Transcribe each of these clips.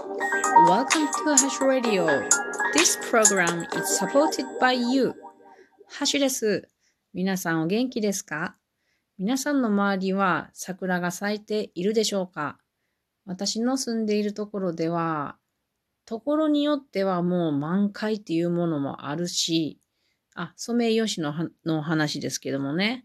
Welcome to Hash Radio. This program is supported by you. ハシュです。皆さんお元気ですか？皆さんの周りは桜が咲いているでしょうか？私の住んでいるところでは、ところによってはもう満開っていうものもあるし、あ、ソメイヨシノの話ですけどもね。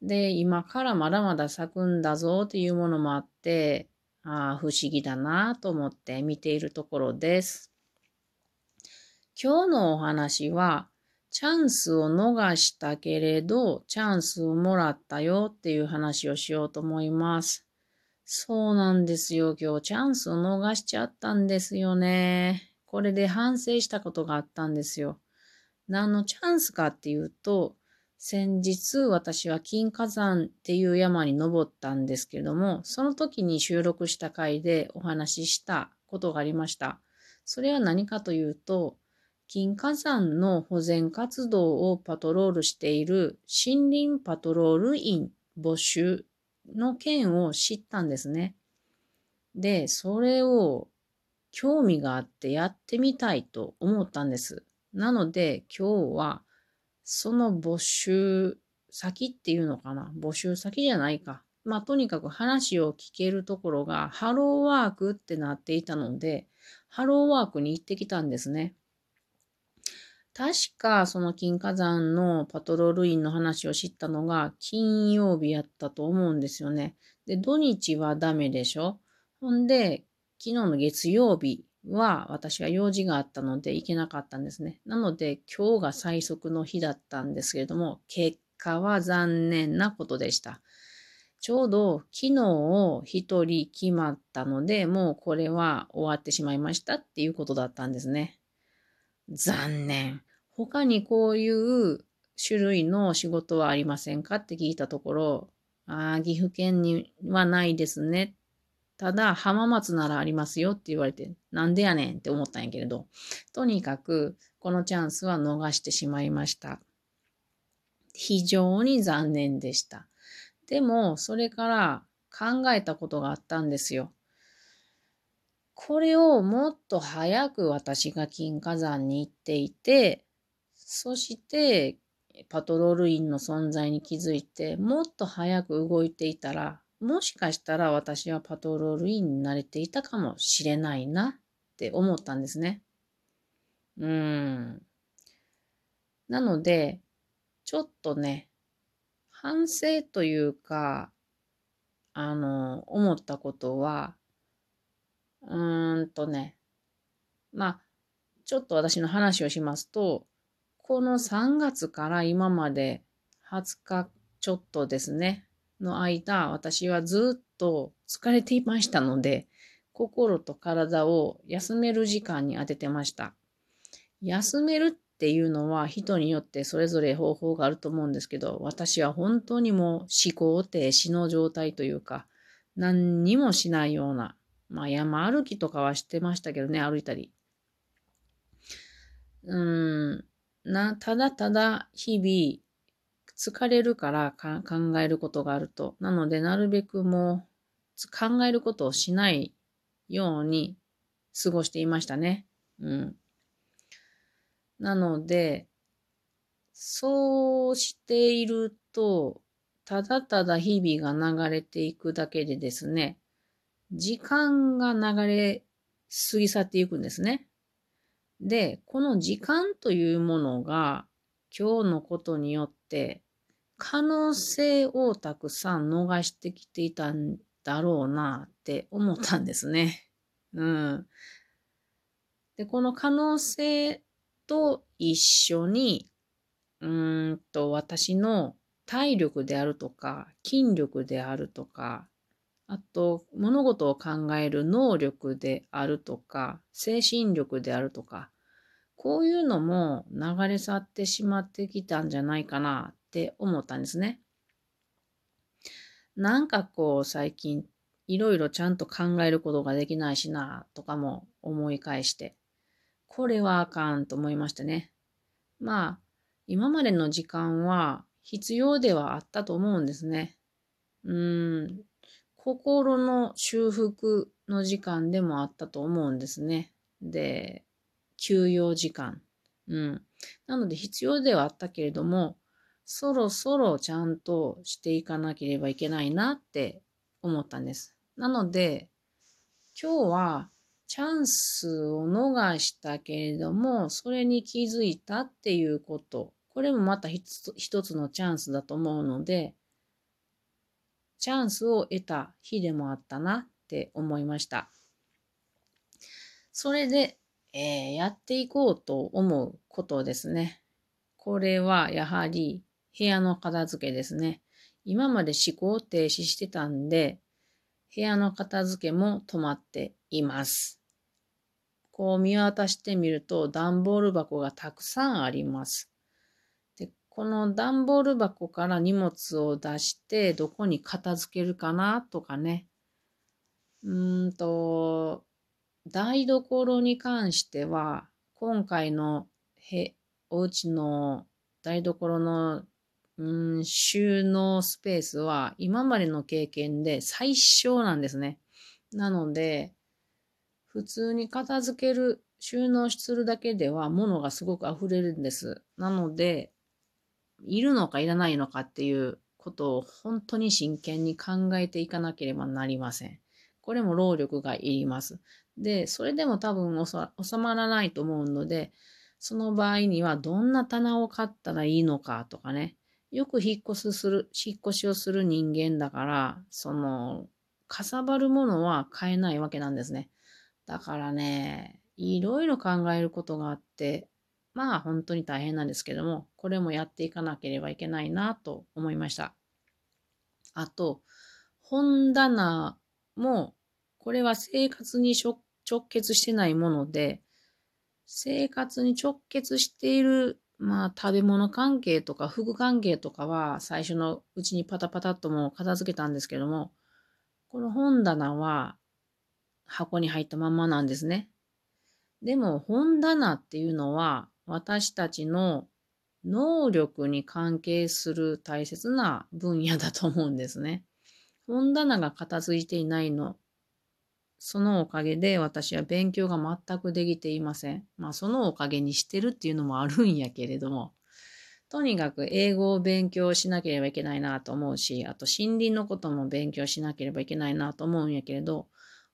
で、今からまだまだ咲くんだぞっていうものもあって、あ不思議だなと思って見ているところです。今日のお話は、チャンスを逃したけれど、チャンスをもらったよっていう話をしようと思います。そうなんですよ。今日チャンスを逃しちゃったんですよね。これで反省したことがあったんですよ。何のチャンスかっていうと、先日私は金火山っていう山に登ったんですけれども、その時に収録した回でお話ししたことがありました。それは何かというと、金火山の保全活動をパトロールしている森林パトロール員募集の件を知ったんですね。で、それを興味があってやってみたいと思ったんです。なので今日はその募集先っていうのかな？募集先じゃないか。まあ、とにかく話を聞けるところが、ハローワークってなっていたので、ハローワークに行ってきたんですね。確か、その金火山のパトロール員の話を知ったのが、金曜日やったと思うんですよね。で、土日はダメでしょ？ほんで、昨日の月曜日は私は用事があったので行けなかったんですね。なので今日が最速の日だったんですけれども、結果は残念なことでした。ちょうど昨日一人決まったので、もうこれは終わってしまいましたっていうことだったんですね。残念。他にこういう種類の仕事はありませんかって聞いたところ、ああ、岐阜県にはないですねただ、浜松ならありますよって言われて、なんでやねんって思ったんやけれど、とにかく、このチャンスは逃してしまいました。非常に残念でした。でも、それから考えたことがあったんですよ。これをもっと早く私が金火山に行っていて、そしてパトロール員の存在に気づいて、もっと早く動いていたら、もしかしたら私はパトロール員になれていたかもしれないなって思ったんですね。うん。なので、ちょっとね、反省というか、あの、思ったことは、うーんとね、まあ、ちょっと私の話をしますと、この3月から今まで20日ちょっとですね、の間、私はずっと疲れていましたので、心と体を休める時間に当ててました。休めるっていうのは人によってそれぞれ方法があると思うんですけど、私は本当にもう思考停止の状態というか、何にもしないような、まあ山歩きとかはしてましたけどね、歩いたり。うーん、な、ただただ日々疲れるから考えることがあると。なので、なるべくもう考えることをしないように過ごしていましたね。うん。なので、そうしていると、ただただ日々が流れていくだけでですね、時間が流れ過ぎ去っていくんですね。で、この時間というものが今日のことによって可能性をたくさん逃してきていたんだろうなって思ったんですね。うん。で、この可能性と一緒に、うんと、私の体力であるとか、筋力であるとか、あと、物事を考える能力であるとか、精神力であるとか、こういうのも流れ去ってしまってきたんじゃないかなって思ったんですね。なんかこう最近いろいろちゃんと考えることができないしなとかも思い返して、これはあかんと思いましてね。まあ、今までの時間は必要ではあったと思うんですね。うん、心の修復の時間でもあったと思うんですね。で、休養時間。うん。なので必要ではあったけれども、そろそろちゃんとしていかなければいけないなって思ったんです。なので、今日はチャンスを逃したけれども、それに気づいたっていうこと。これもまた一つのチャンスだと思うので、チャンスを得た日でもあったなって思いました。それで、えー、やっていこうと思うことですね。これはやはり部屋の片付けですね。今まで思考停止してたんで、部屋の片付けも止まっています。こう見渡してみると段ボール箱がたくさんあります。でこの段ボール箱から荷物を出してどこに片付けるかなとかね。うーんと、台所に関しては今回のへお家の台所のうん収納スペースは今までの経験で最小なんですね。なので、普通に片付ける、収納するだけでは物がすごく溢れるんです。なので、いるのかいらないのかっていうことを本当に真剣に考えていかなければなりません。これも労力がいります。で、それでも多分収まらないと思うので、その場合にはどんな棚を買ったらいいのかとかね、よく引っ越しする、引っ越しをする人間だから、その、かさばるものは買えないわけなんですね。だからね、いろいろ考えることがあって、まあ本当に大変なんですけども、これもやっていかなければいけないなと思いました。あと、本棚も、これは生活に直結してないもので、生活に直結している、まあ食べ物関係とか服関係とかは最初のうちにパタパタっともう片付けたんですけども、この本棚は箱に入ったまんまなんですね。でも本棚っていうのは私たちの能力に関係する大切な分野だと思うんですね。本棚が片付いていないの。そのおかげで私は勉強が全くできていません。まあそのおかげにしてるっていうのもあるんやけれども。とにかく英語を勉強しなければいけないなと思うし、あと森林のことも勉強しなければいけないなと思うんやけれど、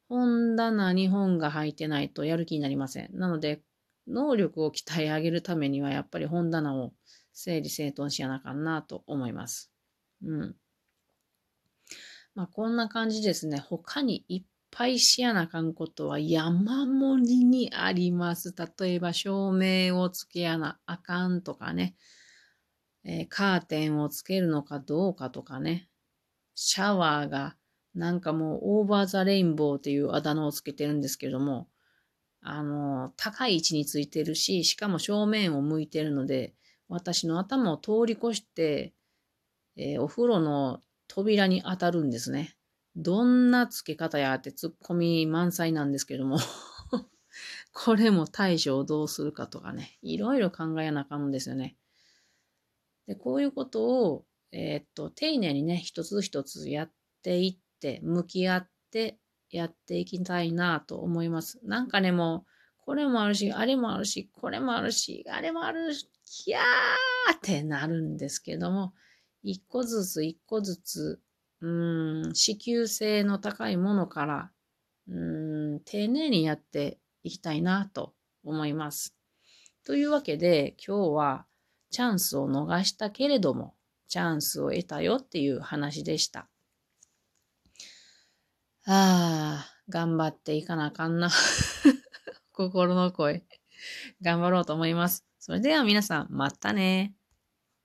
本棚に本が入ってないとやる気になりません。なので、能力を鍛え上げるためには、やっぱり本棚を整理整頓しやなあかんなと思います。うん。まあ、こんな感じですね。他にいっぱいしやなあかんことは山盛りにあります。例えば、照明をつけやなあかんとかね。えー、カーテンをつけるのかどうかとかね。シャワーがなんかもうオーバーザレインボーっていうあだ名をつけてるんですけども、あの、高い位置についてるし、しかも正面を向いてるので、私の頭を通り越して、えー、お風呂の扉に当たるんですね。どんな付け方やってツッコミ満載なんですけども これも対処をどうするかとかね、いろいろ考えなあかんんですよね。で、こういうことを、えー、っと、丁寧にね、一つ一つやっていって向き合ってやっていきたいなと思います。なんかね、もう、これもあるし、あれもあるし、これもあるし、あれもあるし、キャーってなるんですけども、一個ずつ一個ずつ、うん、支給性の高いものから、うん、丁寧にやっていきたいなと思います。というわけで、今日はチャンスを逃したけれども、チャンスを得たよっていう話でした。ああ、頑張っていかなあかんな。心の声。頑張ろうと思います。それでは皆さん、またね。